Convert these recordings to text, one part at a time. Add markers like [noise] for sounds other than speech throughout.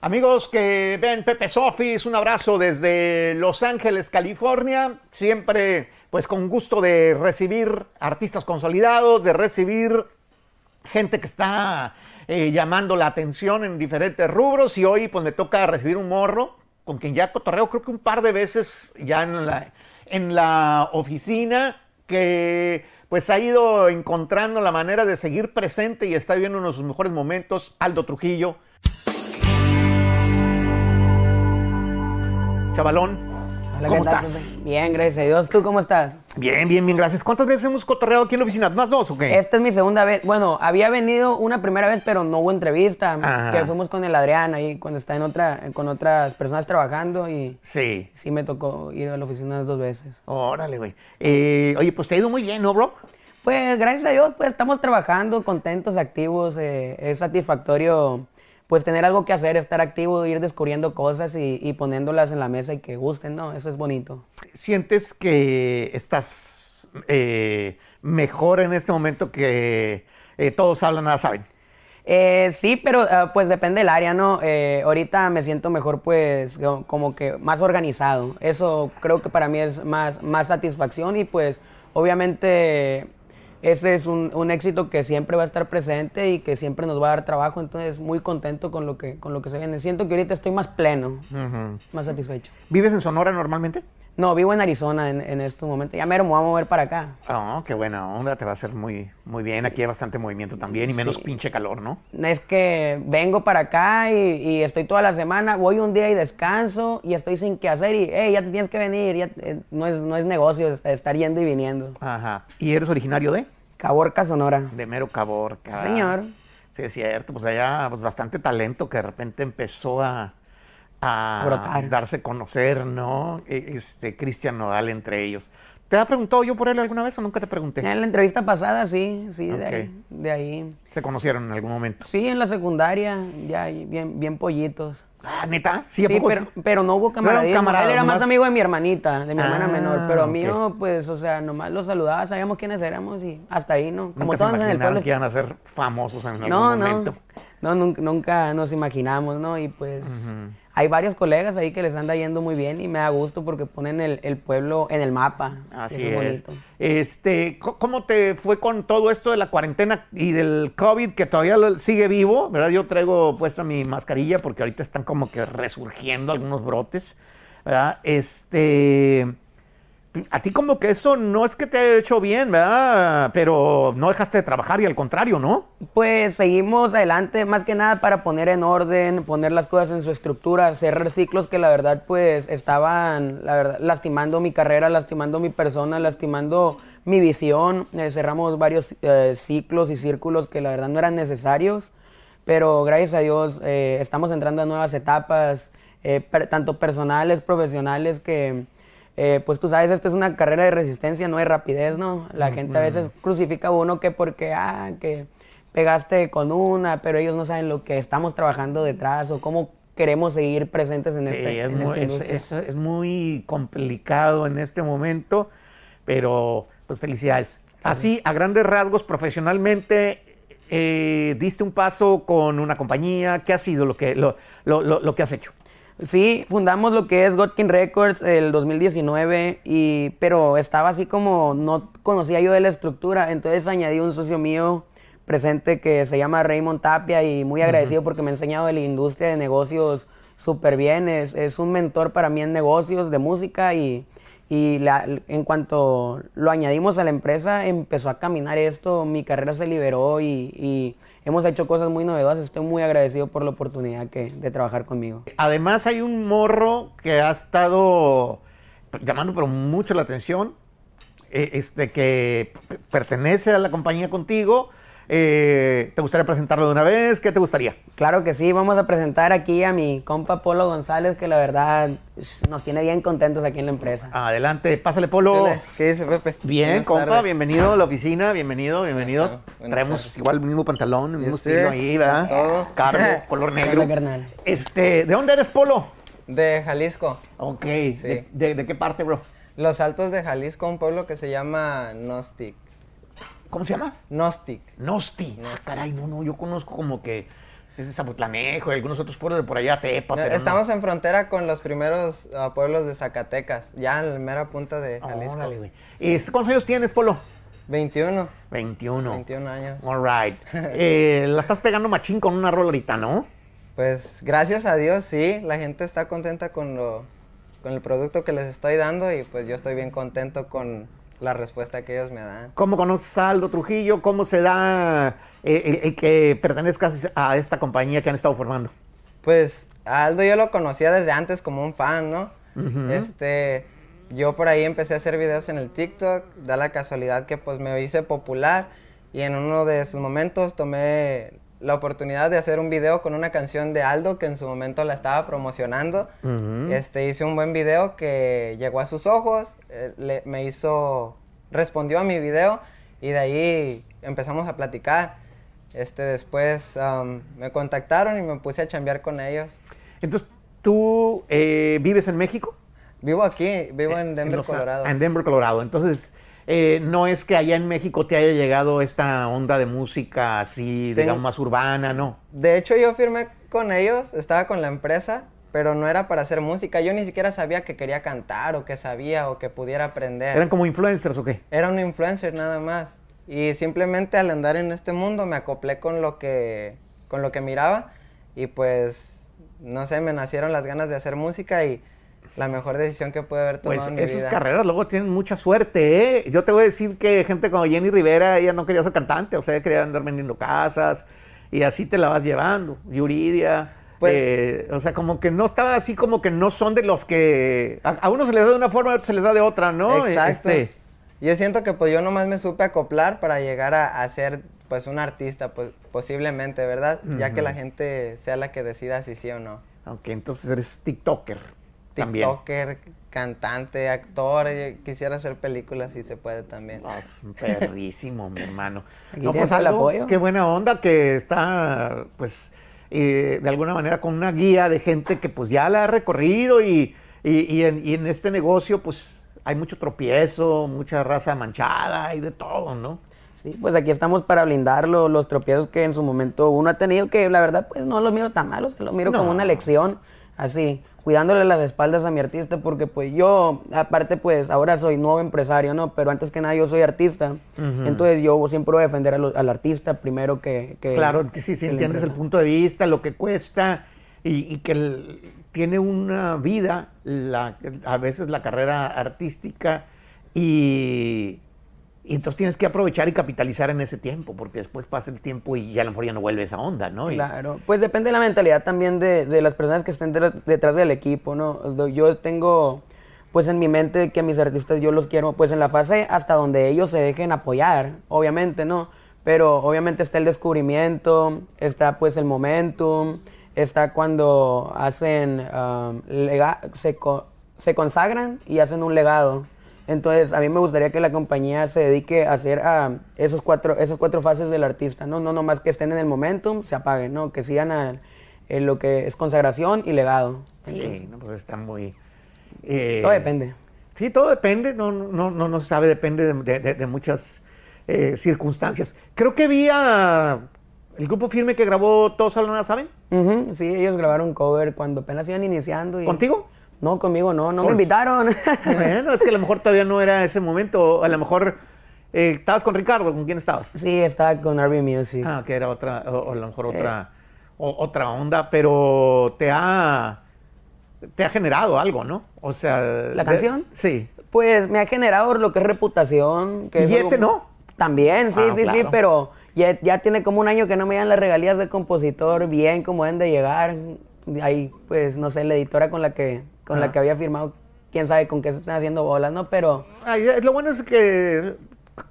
Amigos que ven Pepe Sofis, un abrazo desde Los Ángeles, California. Siempre, pues, con gusto de recibir artistas consolidados, de recibir gente que está eh, llamando la atención en diferentes rubros. Y hoy, pues, me toca recibir un morro con quien ya cotorreo, creo que un par de veces ya en la, en la oficina, que pues ha ido encontrando la manera de seguir presente y está viviendo uno de sus mejores momentos, Aldo Trujillo. Chavalón, Hola, ¿cómo ¿qué tal, estás? Bien, gracias a Dios. ¿Tú cómo estás? Bien, bien, bien, gracias. ¿Cuántas veces hemos cotorreado aquí en la oficina? ¿Más dos o qué? Esta es mi segunda vez. Bueno, había venido una primera vez, pero no hubo entrevista. Ajá. Que fuimos con el Adrián ahí cuando está en otra, con otras personas trabajando y Sí. sí me tocó ir a la oficina dos veces. Órale, güey. Eh, oye, pues te ha ido muy bien, ¿no, bro? Pues gracias a Dios, pues estamos trabajando, contentos, activos. eh, es satisfactorio, pues tener algo que hacer, estar activo, ir descubriendo cosas y, y poniéndolas en la mesa y que gusten, ¿no? Eso es bonito. ¿Sientes que estás eh, mejor en este momento que eh, todos hablan, nada saben? Eh, sí, pero ah, pues depende del área, ¿no? Eh, ahorita me siento mejor, pues, co- como que más organizado. Eso creo que para mí es más, más satisfacción y pues, obviamente, ese es un, un éxito que siempre va a estar presente y que siempre nos va a dar trabajo. Entonces, muy contento con lo que, con lo que se viene. Siento que ahorita estoy más pleno, más satisfecho. ¿Vives en Sonora normalmente? No, vivo en Arizona en, en estos momentos. Ya mero me voy a mover para acá. Oh, qué buena onda, te va a hacer muy, muy bien. Aquí hay bastante movimiento también y menos Sí. pinche calor, ¿no? Es que vengo para acá y, y estoy toda la semana, voy un día y descanso y estoy sin qué hacer y, hey, ya te tienes que venir, ya, eh, no, es, no es negocio est- estar yendo y viniendo. Ajá. ¿Y eres originario de? Caborca, Sonora. De Mero Caborca. Señor. Sí, es cierto. Pues allá, pues bastante talento que de repente empezó a, a Brotar. darse a conocer, ¿no? E- Este, Cristian Nodal entre ellos. ¿Te ha preguntado yo por él alguna vez o nunca te pregunté? En la entrevista pasada, sí, sí, de, ahí, de ahí. Se conocieron en algún momento. Sí, en la secundaria, ya ahí, bien, bien pollitos. Ah, neta. Sí, ¿a Sí, poco pero, sí? pero no hubo camaradismo. camaradas, Él era más amigo de mi hermanita, de mi hermana Ah, menor. Pero a mí, ok. no, pues, o sea, nomás lo saludaba, sabíamos quiénes éramos y hasta ahí, ¿no? Nunca se todos en el pueblo. que iban a ser famosos en algún No, no, momento. no, nunca, nunca nos imaginamos, ¿no? Y pues hay varios colegas ahí que les anda yendo muy bien y me da gusto porque ponen el, el pueblo en el mapa. Así Eso es. bonito. Este, ¿cómo te fue con todo esto de la cuarentena y del COVID que todavía sigue vivo? ¿Verdad? Yo traigo puesta mi mascarilla porque ahorita están como que resurgiendo algunos brotes, ¿verdad? Este, a ti como que eso no es que te haya hecho bien, ¿verdad? Pero no dejaste de trabajar y al contrario, ¿no? Pues seguimos adelante más que nada para poner en orden, poner las cosas en su estructura, cerrar ciclos que la verdad pues estaban la verdad, lastimando mi carrera, lastimando mi persona, lastimando mi visión. Eh, cerramos varios eh, ciclos y círculos que la verdad no eran necesarios, pero gracias a Dios eh, estamos entrando a nuevas etapas, eh, tanto personales, profesionales que... Eh, pues tú sabes, esto es una carrera de resistencia, no de rapidez, ¿no? La gente a veces crucifica a uno que porque, ah, que pegaste con una, pero ellos no saben lo que estamos trabajando detrás o cómo queremos seguir presentes en, Sí, este, es, en muy, esta es- industria. es- es muy complicado en este momento, pero pues felicidades. Así, a grandes rasgos, profesionalmente, eh, diste un paso con una compañía. ¿Qué ha sido lo que, lo, lo- lo- lo que has hecho? Sí, fundamos lo que es Godkin Records el 2019, y, pero estaba así como no conocía yo de la estructura, entonces añadí un socio mío presente que se llama Raymond Tapia y muy agradecido porque me ha enseñado de la industria de negocios súper bien, es, es un mentor para mí en negocios de música y, y la- en cuanto lo añadimos a la empresa empezó a caminar esto, mi carrera se liberó y, y hemos hecho cosas muy novedosas, estoy muy agradecido por la oportunidad de trabajar conmigo. Además, hay un morro que ha estado llamando mucho la atención, eh, este, que pertenece a la compañía contigo. Eh, ¿Te gustaría presentarlo de una vez? ¿Qué te gustaría? Claro que sí, vamos a presentar aquí a mi compa Polo González, que la verdad nos tiene bien contentos aquí en la empresa. Adelante, pásale, Polo. ¿Qué dice Pepe? Bien, Buenas compa, tardes. bienvenido a la oficina, bienvenido, bienvenido. buenas Traemos tardes. igual el mismo pantalón, el mismo usted? estilo ahí, ¿verdad? Todo. Cargo, [laughs] color negro. Este, ¿de dónde eres, Polo? De Jalisco. Ok, ¿de, de- de qué parte, bro? Los Altos de Jalisco, un pueblo que se llama Nostik. ¿Cómo se llama? Nostik. Nosti. Ah, caray, no, no, yo conozco como que Es Zapotlanejo y algunos otros pueblos de por allá, Tepa, pero no. Estamos en frontera con los primeros ah, pueblos de Zacatecas, ya en la mera punta de Jalisco. Órale, güey. Este, ¿Cuántos años tienes, Polo? 21, 21. 21 años. All right. [laughs] Eh, la estás pegando machín con una rola ahorita, ¿no? Pues gracias a Dios, sí, la gente está contenta con, lo, con el producto que les estoy dando y pues yo estoy bien contento con la respuesta que ellos me dan. ¿Cómo conoces a Aldo Trujillo? ¿Cómo se da eh, el, el que pertenezcas a esta compañía que han estado formando? Pues a Aldo yo lo conocía desde antes como un fan, ¿no? Este, yo por ahí empecé a hacer videos en el TikTok, da la casualidad que pues me hice popular y en uno de esos momentos tomé la oportunidad de hacer un video con una canción de Aldo que en su momento la estaba promocionando. Este hice un buen video que llegó a sus ojos, eh, le- me hizo respondió a mi video y de ahí empezamos a platicar. Este después am, me contactaron y me puse a chambear con ellos. Entonces, ¿tú eh, vives en México? Vivo aquí, vivo en Denver, Los- Colorado. En Denver, Colorado. Entonces, eh, no es que allá en México te haya llegado esta onda de música así, Ten- digamos, más urbana, ¿no? De hecho, yo firmé con ellos, estaba con la empresa, pero no era para hacer música. Yo ni siquiera sabía que quería cantar o que sabía o que pudiera aprender. ¿Eran como influencers o qué? Era un influencer nada más. Y simplemente al andar en este mundo me acoplé con lo que, con lo que miraba y pues, no sé, me nacieron las ganas de hacer música y la mejor decisión que pude haber tomado Pues en mi esas vida. carreras luego tienen mucha suerte, ¿eh? Yo te voy a decir que gente como Jenny Rivera, ella no quería ser cantante, o sea, ella quería andar vendiendo casas y así te la vas llevando. Yuridia, Pues- eh, o sea, como que no estaba así, como que no son de los que... A, a uno se les da de una forma, a otro se les da de otra, ¿no? Exacto. Este, Yo siento que pues yo nomás me supe acoplar para llegar a, a ser pues un artista, pues posiblemente, ¿verdad? Ya que la gente sea la que decida si sí o no. ok, entonces eres TikToker también. TikToker, cantante, actor, eh, quisiera hacer películas si se puede también. Es un perrísimo, mi hermano. No, pues tienes el algo, apoyo. qué buena onda que está, pues, eh, de alguna manera con una guía de gente que pues ya la ha recorrido y, y- y en, y en este negocio pues hay mucho tropiezo, mucha raza manchada y de todo, ¿no? Sí, pues aquí estamos para blindarlo, los tropiezos que en su momento uno ha tenido, que la verdad pues no los miro tan malos, los miro como una lección, así, cuidándole las espaldas a mi artista, porque pues yo, aparte pues ahora soy nuevo empresario, ¿no? Pero antes que nada yo soy artista, entonces yo siempre voy a defender a lo- al artista primero que... que Claro, sí, sí, que la entiendes el punto de vista, lo que cuesta y, y que el- tiene una vida, la- a veces la carrera artística y, y entonces tienes que aprovechar y capitalizar en ese tiempo, porque después pasa el tiempo y ya a lo mejor ya no vuelve esa onda, ¿no? Claro, pues depende de la mentalidad también de, de las personas que estén detrás- detrás del equipo, ¿no? Yo tengo, pues en mi mente que mis artistas yo los quiero, pues en la fase hasta donde ellos se dejen apoyar, obviamente, ¿no? Pero obviamente está el descubrimiento, está pues el momentum, está cuando hacen, um, se, co- se consagran y hacen un legado. Entonces, a mí me gustaría que la compañía se dedique a hacer a esos cuatro, esas cuatro fases del artista, ¿no? No nomás que estén en el momentum, se apaguen, ¿no? Que sigan a- en lo que es consagración y legado. Sí, no, pues está muy... eh, Todo depende. Sí, todo depende, no, no, no, no se sabe, depende de, de- de- de muchas eh, circunstancias. Creo que vi a el grupo firme que grabó Todos a la ¿saben? Ujú, sí, ellos grabaron cover cuando apenas iban iniciando. Y... ¿Contigo? No, conmigo no, no me invitaron. [laughs] Bueno, es que a lo mejor todavía no era ese momento, a lo mejor eh, estabas con Ricardo, ¿con quién estabas? sí, estaba con RB Music. Ah, que era otra, o, o a lo mejor Eh. otra, o- otra onda, pero te ha, te ha generado algo, ¿no? O sea... ¿La de- canción? sí. Pues me ha generado lo que es reputación. Que es ¿Y algo- este no? También, sí, Ah, sí, sí, pero ya, ya tiene como un año que no me dan las regalías de compositor bien como deben de llegar. Ahí, pues, no sé, la editora con la que, con Ah. la que había firmado, quién sabe con qué se están haciendo bolas, ¿no? Pero Ay, eh, lo bueno es que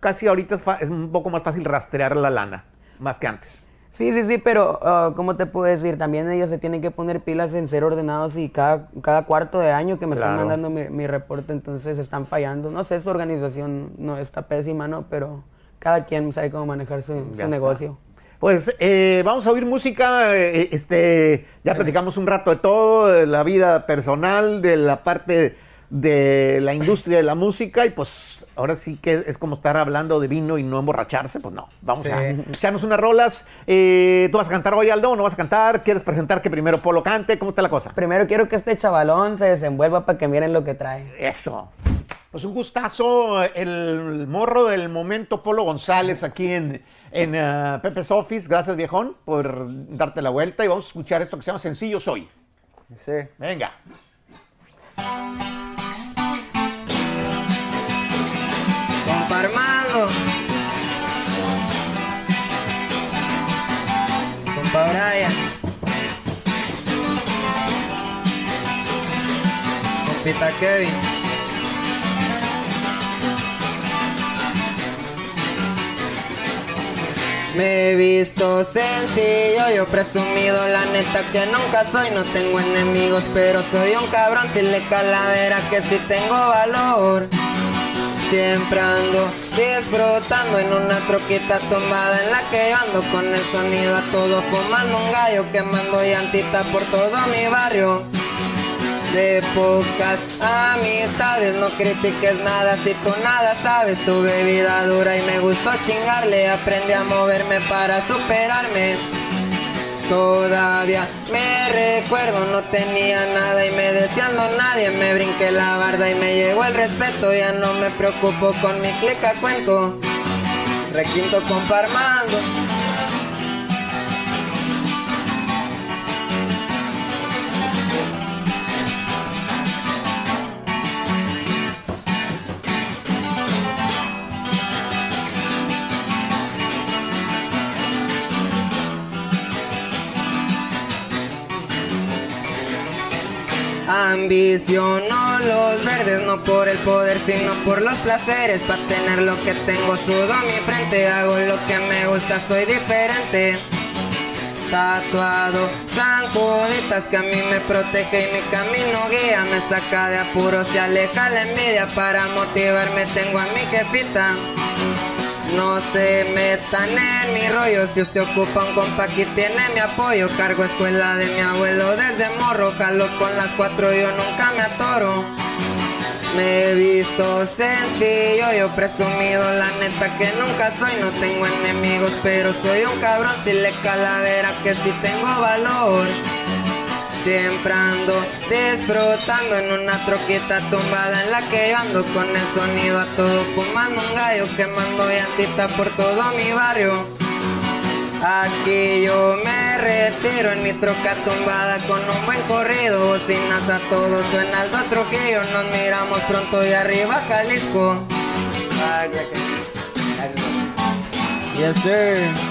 casi ahorita es, es un poco más fácil rastrear la lana, más que antes. Sí, sí, sí, pero ah, ¿cómo te puedo decir? También ellos se tienen que poner pilas en ser ordenados y cada, cada cuarto de año que me están mandando mi, mi reporte, entonces están fallando. No sé, su organización no está pésima, ¿no? Pero cada quien sabe cómo manejar su, su negocio. Pues eh, vamos a oír música, eh, este, ya platicamos un rato de todo, de la vida personal, de la parte de la industria de la música y pues ahora sí que es como estar hablando de vino y no emborracharse, pues no, vamos Sí. a echarnos unas rolas. Eh, ¿Tú vas a cantar hoy, Aldo, no vas a cantar? ¿Quieres presentar que primero Polo cante? ¿Cómo está la cosa? Primero quiero que este chavalón se desenvuelva para que miren lo que trae. Eso. Pues un gustazo, el morro del momento Polo González aquí en, en eh, Pepe's Office. Gracias, viejón, por darte la vuelta y vamos a escuchar esto que se llama Sencillo Soy. Sí. Venga. Compa Armando. Compa Brian. Compita Kevin. Me he visto sencillo, yo presumido, la neta que nunca soy, no tengo enemigos, pero soy un cabrón, le calavera que si tengo valor. Siempre ando disfrutando en una troquita tumbada en la que ando con el sonido a todo fumando un gallo quemando llantita por todo mi barrio. De pocas amistades no critiques nada si tú nada sabes tu bebida dura y me gustó chingarle aprendí a moverme para superarme. Todavía me recuerdo, no tenía nada y me deseando nadie, me brinqué la barda y me llegó el respeto, ya no me preocupo con mi clica cuento. Requinto compa Armando. Ambiciono los verdes, no por el poder, sino por los placeres. Para tener lo que tengo, sudo mi frente, hago lo que me gusta, soy diferente. Tatuado, zancuditas que a mí me protege y mi camino guía, me saca de apuros y aleja la envidia. Para motivarme tengo a mi jefita. No se metan en mi rollo, si usted ocupa un compa aquí tiene mi apoyo. Cargo escuela de mi abuelo desde morro, jalo con las cuatro, yo nunca me atoro. Me he visto sencillo, yo presumido, la neta que nunca soy, no tengo enemigos, pero soy un cabrón, si le calavera que si tengo valor. Siempre ando disfrutando en una troquita tumbada en la que yo ando con el sonido a todo fumando un gallo quemando llantita por todo mi barrio. Aquí yo me retiro en mi troca tumbada con un buen corrido, bocinas a todo suena que yo nos miramos pronto y arriba Jalisco. Yes sir.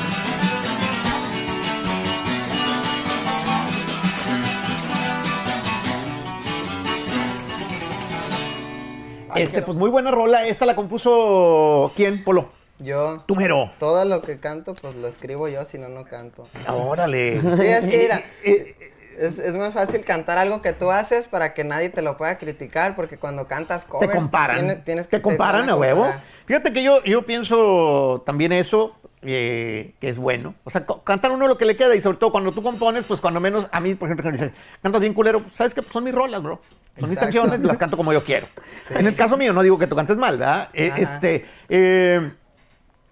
Este, pues muy buena rola. Esta la compuso quién, Polo? Yo Tú mero. todo lo que canto pues lo escribo yo, si no no canto. Órale. Sí, es que mira, Eh, es, es más fácil cantar algo que tú haces para que nadie te lo pueda criticar, porque cuando cantas te covers, comparan. tienes- tienes te que- comparan a huevo. comparar. Fíjate que yo, yo pienso también eso, eh, que es bueno. O sea, cantar uno lo que le queda y sobre todo cuando tú compones, pues cuando menos, a mí, por ejemplo, que [laughs] me dicen, cantas bien culero, pues, ¿sabes qué? Pues son mis rolas, bro. Son mis canciones, las canto como yo quiero. En el caso mío, no digo que tú cantes mal, ¿verdad? Eh, este, eh,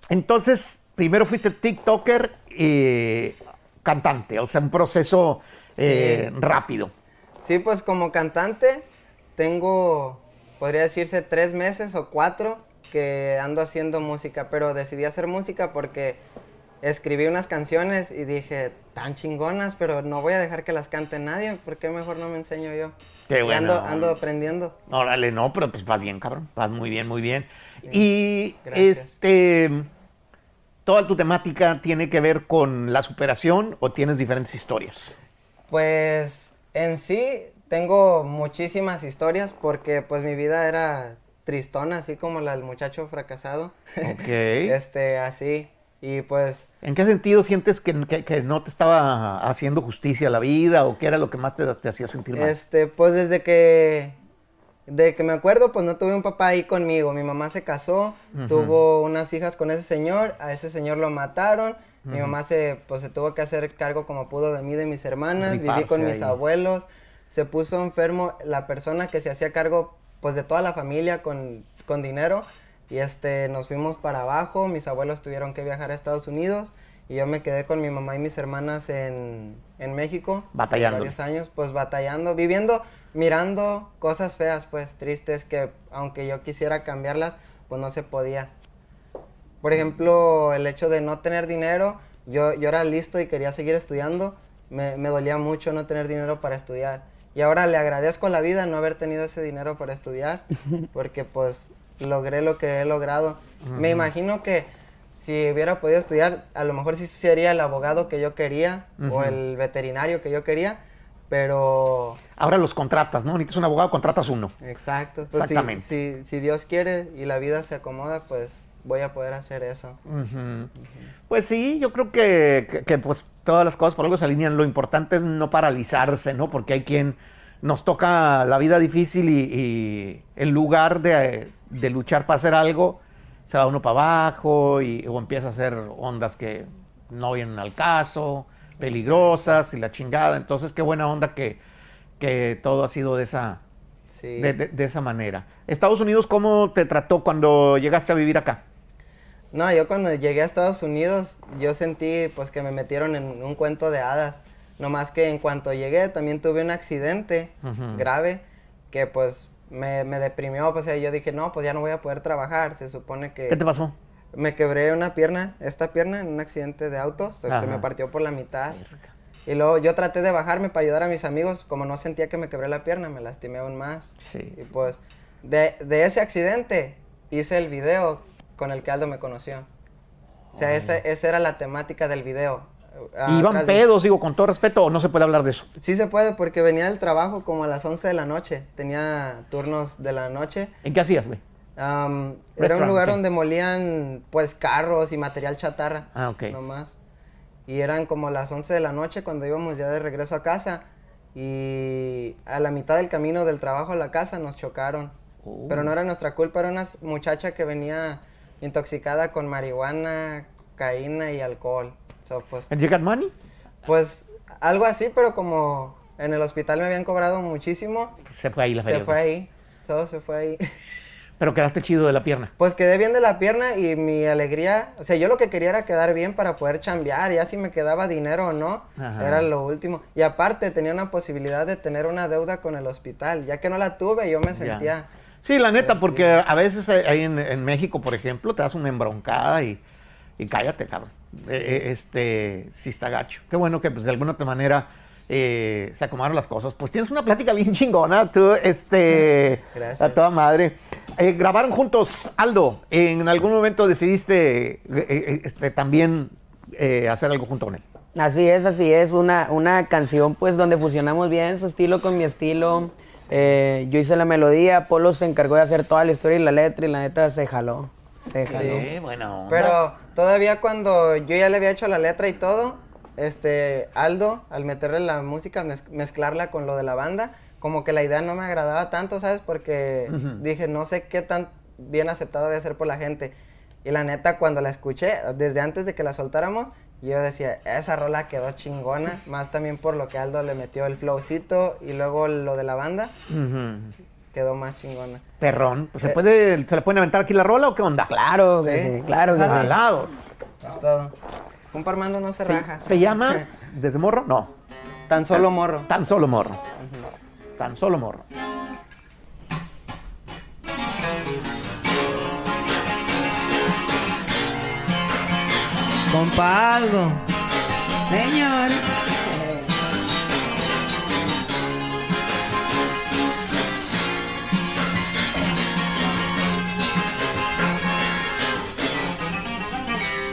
entonces, primero fuiste TikToker y cantante, o sea, un proceso Sí. rápido. Sí, pues como cantante tengo, podría decirse, tres meses o cuatro que ando haciendo música, pero decidí hacer música porque escribí unas canciones y dije, tan chingonas, pero no voy a dejar que las cante nadie, ¿por qué mejor no me enseño yo? Qué bueno. ando, ando aprendiendo. Órale, no, pero pues vas bien, cabrón. Vas muy bien, muy bien. Y gracias. este, toda tu temática tiene que ver con la superación o tienes diferentes historias. Pues en sí tengo muchísimas historias porque pues mi vida era tristona, así como la del muchacho fracasado. Ok. [laughs] este, así. Y pues ¿En qué sentido sientes que, que- que no te estaba haciendo justicia a la vida o qué era lo que más te, te hacía sentir mal? Este, pues desde que, de que me acuerdo, pues no tuve un papá ahí conmigo. Mi mamá se casó, tuvo unas hijas con ese señor, a ese señor lo mataron. Mi mamá se, pues se tuvo que hacer cargo como pudo de mí, de mis hermanas. Viví con mis ahí. abuelos. Se puso enfermo la persona que se hacía cargo pues de toda la familia con, con dinero y este, nos fuimos para abajo, mis abuelos tuvieron que viajar a Estados Unidos y yo me quedé con mi mamá y mis hermanas en, en México. Batallando. Varios años, pues batallando, viviendo, mirando cosas feas, pues tristes que aunque yo quisiera cambiarlas, pues no se podía. Por ejemplo, el hecho de no tener dinero, yo, yo era listo y quería seguir estudiando, me, me dolía mucho no tener dinero para estudiar. Y ahora le agradezco a la vida no haber tenido ese dinero para estudiar, [laughs] porque pues logré lo que he logrado. Me imagino que si hubiera podido estudiar, a lo mejor sí sería el abogado que yo quería o el veterinario que yo quería, pero... Ahora los contratas, ¿no? Necesitas un abogado, contratas uno. Exacto. Pues si- Exactamente. Si, si Dios quiere y la vida se acomoda, pues voy a poder hacer eso. Pues sí, yo creo que, que- que, pues todas las cosas por algo se alinean. Lo importante es no paralizarse, ¿no? Porque hay quien nos toca la vida difícil y, y en lugar de, de luchar para hacer algo, se va uno para abajo y, o empieza a hacer ondas que no vienen al caso, peligrosas y la chingada. Entonces, qué buena onda que, que todo ha sido de esa, Sí. de, de- de esa manera. Estados Unidos, ¿cómo te trató cuando llegaste a vivir acá? No, yo cuando llegué a Estados Unidos, yo sentí pues que me metieron en un cuento de hadas. No más que en cuanto llegué también tuve un accidente grave que pues me, me deprimió. Pues yo dije, no, pues ya no voy a poder trabajar. Se supone que ¿Qué te pasó? me quebré una pierna, esta pierna, en un accidente de autos. Se, me partió por la mitad. Y luego yo traté de bajarme para ayudar a mis amigos. Como no sentía que me quebré la pierna, me lastimé aún más. Sí. Y pues de, de ese accidente hice el video con el que Aldo me conoció. O sea, esa, esa era la temática del video. Ah, ¿Y pedos, digo, con todo respeto, o no se puede hablar de eso? Sí se puede porque venía del trabajo como a las 11 de la noche. Tenía turnos de la noche. ¿En qué hacías, güey? Am, era un lugar donde molían pues carros y material chatarra. Ah, ok. Nomás. Y eran como las 11 de la noche cuando íbamos ya de regreso a casa. Y a la mitad del camino del trabajo a la casa nos chocaron. Oh. Pero no era nuestra culpa, era una muchacha que venía intoxicada con marihuana, caína y alcohol. So, pues, ¿En You Got Money? pues algo así, pero como en el hospital me habían cobrado muchísimo, Se fue ahí la feria. se fue ahí. Todo se fue ahí. Pero quedaste chido de la pierna. Pues quedé bien de la pierna y mi alegría, o sea, yo lo que quería era quedar bien para poder chambear, ya si me quedaba dinero o no, Ajá. era lo último. Y aparte tenía una posibilidad de tener una deuda con el hospital, ya que no la tuve, yo me Ya. Sí, la neta, porque a veces ahí en, en México, por ejemplo, te das una embroncada y, y cállate, cabrón. Eh, eh, este, sí está gacho. Qué bueno que pues de alguna otra manera eh, se acomodaron las cosas. Pues tienes una plática bien chingona, tú, este, [laughs] Gracias. a toda madre. Eh, grabaron juntos, Aldo. ¿En algún momento decidiste este, también eh, hacer algo junto con él? Así es, así es, una, una canción pues donde fusionamos bien su estilo con mi estilo. Eh, yo hice la melodía, Polo se encargó de hacer toda la historia y la letra y la neta se jaló. Se jaló. Sí, bueno. Pero todavía cuando yo ya le había hecho la letra y todo, este, Aldo, al meterle la música, mez- mezclarla con lo de la banda, como que la idea no me agradaba tanto, ¿sabes? Porque dije, no sé qué tan bien aceptado voy a ser por la gente. Y la neta, cuando la escuché, desde antes de que la soltáramos, yo decía, esa rola quedó chingona, más también por lo que Aldo le metió el flowcito y luego lo de la banda, quedó más chingona. Perrón. Pues, ¿se, Eh. puede, ¿Se le pueden aventar aquí la rola o qué onda? Claro Sí. sí, claro que sí. Jalados. Es todo. Un parmando no se Se, raja. se llama [laughs] ¿Desde morro? No. Tan solo morro. Tan solo morro. Tan solo morro. Aldo. Señor.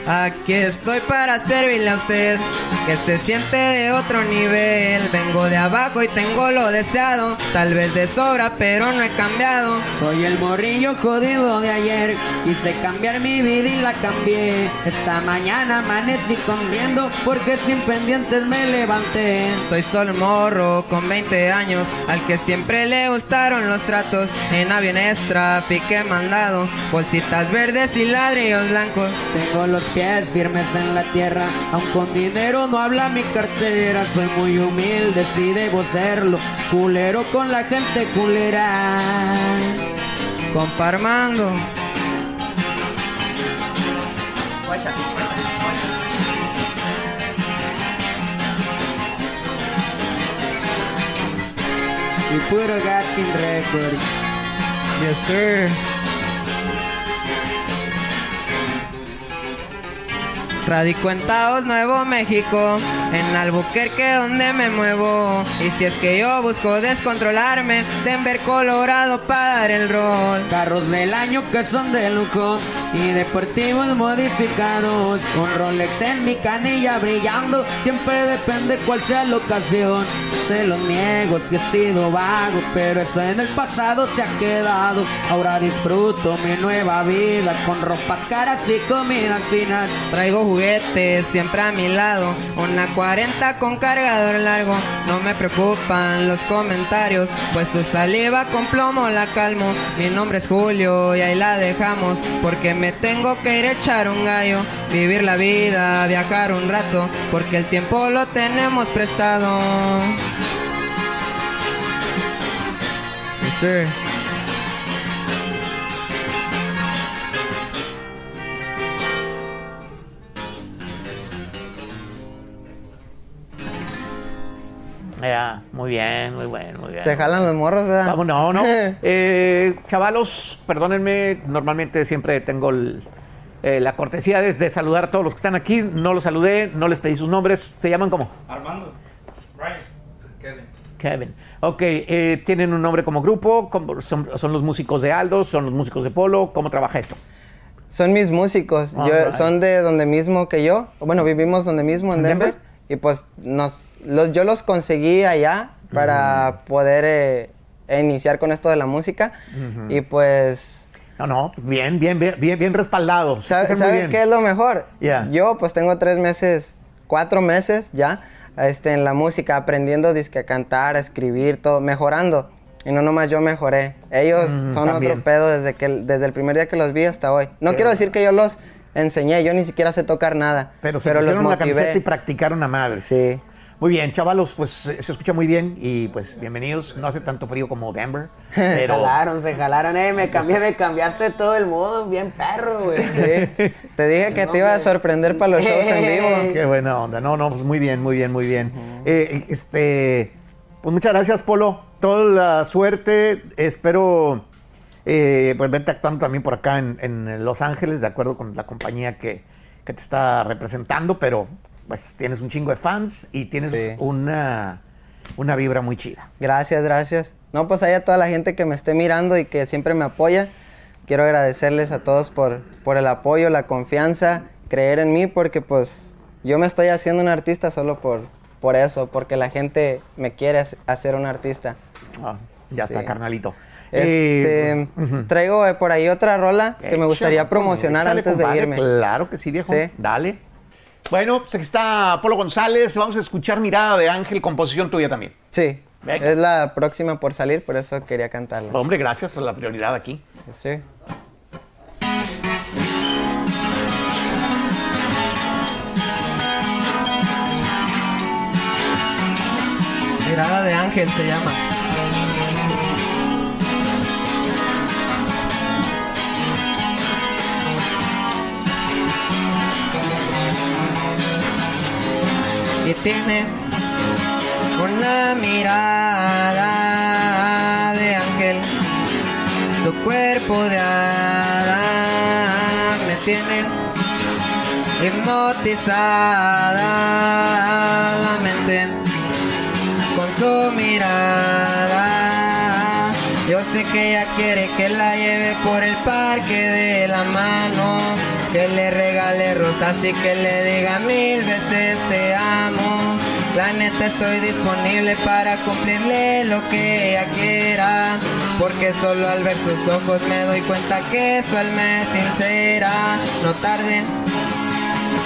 Aquí estoy para servirle a usted, que se siente de otro nivel. Vengo de abajo y tengo lo deseado, tal vez de sobra, pero no he cambiado. Soy el morrillo jodido de ayer. Quise cambiar mi vida y la cambié. Esta mañana amanecí corriendo porque sin pendientes me levanté. Soy solo morro con 20 años, al que siempre le gustaron los tratos. En aviones, trafique mandado, bolsitas verdes y ladrillos blancos. Tengo los pies firmes en la tierra, aun con dinero no habla mi cartera, soy muy humilde, si debo serlo. Culero con la gente culera. Compa Armando. Y puro Gatkin Records. Yes, sir. Radico en Taos, Nuevo México, en Albuquerque donde me muevo. Y si es que yo busco descontrolarme, Denver, Colorado para dar el rol. Carros del año que son de lujo y deportivos modificados. Con Rolex en mi canilla brillando, siempre depende cuál sea la ocasión. Se lo niego si he sido vago, pero eso en el pasado se ha quedado. Ahora disfruto mi nueva vida con ropas caras y comida al final. Traigo juguetes siempre a mi lado, una 40 con cargador largo. No me preocupan los comentarios, pues su saliva con plomo la calmo. Mi nombre es Julio y ahí la dejamos, porque me tengo que ir a echar un gallo, vivir la vida, viajar un rato, porque el tiempo lo tenemos prestado. Ya, muy bien, muy bueno, muy bien. Se jalan los morros, ¿verdad? Vamos, no, no. [laughs] Eh, chavalos, perdónenme, normalmente siempre tengo el- eh, la cortesía de, de saludar a todos los que están aquí. No los saludé, no les pedí sus nombres. ¿Se llaman cómo? Armando. Brian. Kevin. Kevin. Ok, eh, ¿tienen un nombre como grupo? ¿Cómo- son, son los músicos de Aldo? ¿Son los músicos de Polo? ¿Cómo trabaja esto? Son mis músicos, Yo- son de donde mismo que yo. Bueno, vivimos donde mismo en ¿En Denver. Denver? Y pues nos, los, yo los conseguí allá para poder eh, iniciar con esto de la música. Y pues, No, no, bien, bien, bien, bien, respaldado. Se ¿sabe, escuchan muy sabe bien. qué es lo mejor? Ya. Yo pues tengo tres meses, cuatro meses ya este, en la música, aprendiendo disque a cantar, a escribir, todo, mejorando. Y no nomás yo mejoré. Ellos Mm, son también. otro pedo desde, que, desde el primer día que los vi hasta hoy. No quiero decir que yo los enseñé, yo ni siquiera sé tocar nada. Pero se pusieron motivé. camiseta y practicaron a madre. Sí. Muy bien, chavalos, pues eh, se escucha muy bien y pues bienvenidos. No hace tanto frío como Denver, [laughs] pero Jalaron, se jalaron, eh, me cambié, me cambiaste todo el modo, bien perro, güey. [laughs] Sí. Te dije que te iba a sorprender para los shows en [laughs] vivo. qué buena onda. No, no, pues muy bien, muy bien, muy bien. Eh, este, pues muchas gracias, Polo. Toda la suerte. Espero eh, pues verte actuando también por acá en, en Los Ángeles, de acuerdo con la compañía que, que te está representando, pero pues tienes un chingo de fans y tienes Sí. una, una vibra muy chida. Gracias, gracias. No, pues ahí a toda la gente que me esté mirando y que siempre me apoya. Quiero agradecerles a todos por, por el apoyo, la confianza, creer en mí, porque pues yo me estoy haciendo un artista solo por, por eso, porque la gente me quiere hac- hacer un artista. Ah, ya Sí. está, carnalito. Este, Eh. Traigo eh, por ahí otra rola que me gustaría promocionar antes de irme. Claro que sí, viejo. Sí. Dale. Bueno, pues aquí está Polo González. Vamos a escuchar Mirada de Ángel, composición tuya también. Sí, Venga. es la próxima por salir, por eso quería cantarla. Hombre, gracias por la prioridad aquí. Sí. Mirada de ángel se llama. Tiene una mirada de ángel tu cuerpo de hada me tiene hipnotizada la mente con su mirada. Yo sé que ella quiere que la lleve por el parque de la mano, que le regale rosas y que le diga mil veces te amo. La neta estoy disponible para cumplirle lo que ella quiera, porque solo al ver sus ojos me doy cuenta que su alma es sincera. No tarden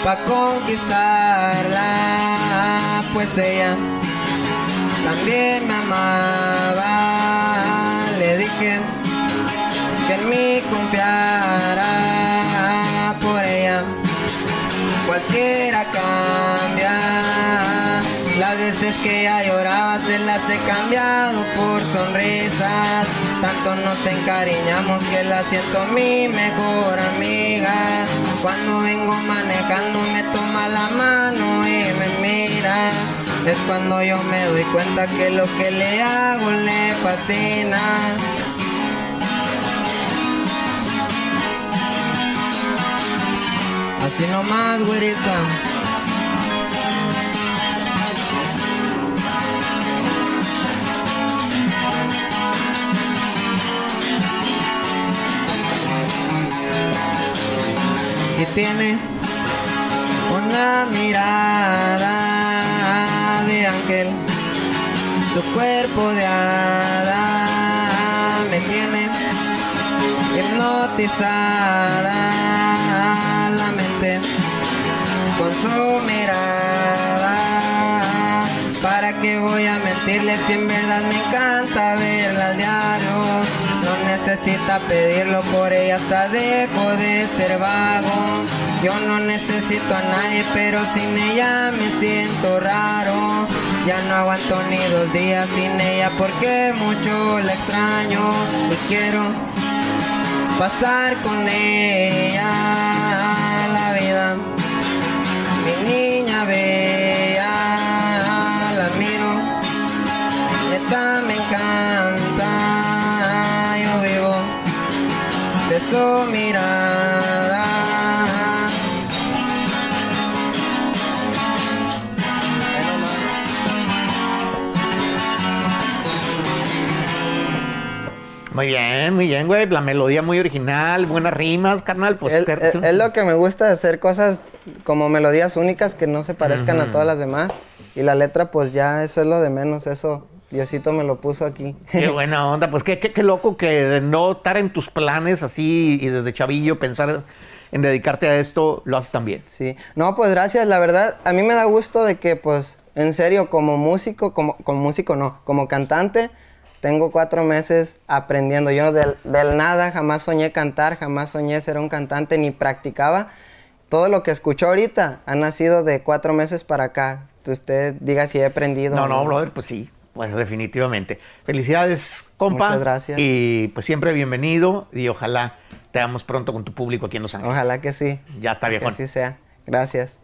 pa' conquistarla, pues ella también me amaba. Le dije que en mí confiara Cualquiera cambia veces que ya lloraba se las he cambiado por sonrisas. Tanto nos encariñamos que la siento mi mejor amiga. Cuando vengo manejando me toma la mano y me mira. Es cuando yo me doy cuenta que lo que le hago le fascina. Así nomás, güerita. Y tiene una mirada de ángel, su cuerpo de hada me tiene hipnotizada necesita pedirlo por ella, hasta dejo de ser vago. Yo no necesito a nadie, pero sin ella me siento raro. Ya no aguanto ni dos días sin ella porque mucho la extraño y quiero pasar con ella la vida. Mi niña bella, la miro, neta me mirada. Muy bien, muy bien, güey. La melodía muy original, buenas rimas, carnal. Pues Es, te- es- es lo que me gusta hacer cosas como melodías únicas que no se parezcan a todas las demás. Y la letra, pues ya eso es lo de menos, eso Diosito me lo puso aquí. Qué [laughs] buena onda, pues qué, qué, qué loco que de no estar en tus planes así y desde chavillo pensar en dedicarte a esto, lo haces también. Sí, no, pues gracias, la verdad, a mí me da gusto de que, pues, en serio, como músico, como, como músico no, como cantante, tengo cuatro meses aprendiendo. Yo del, del nada jamás soñé cantar, jamás soñé ser un cantante, ni practicaba. Todo lo que escucho ahorita ha nacido de cuatro meses para acá. Usted diga si he aprendido. No, no, brother, pues sí, pues definitivamente. Felicidades, compa. Muchas gracias. Y pues siempre bienvenido y ojalá te veamos pronto con tu público aquí en Los Ángeles. Ojalá que sí. Ya está, Que viejón. así sea. Gracias.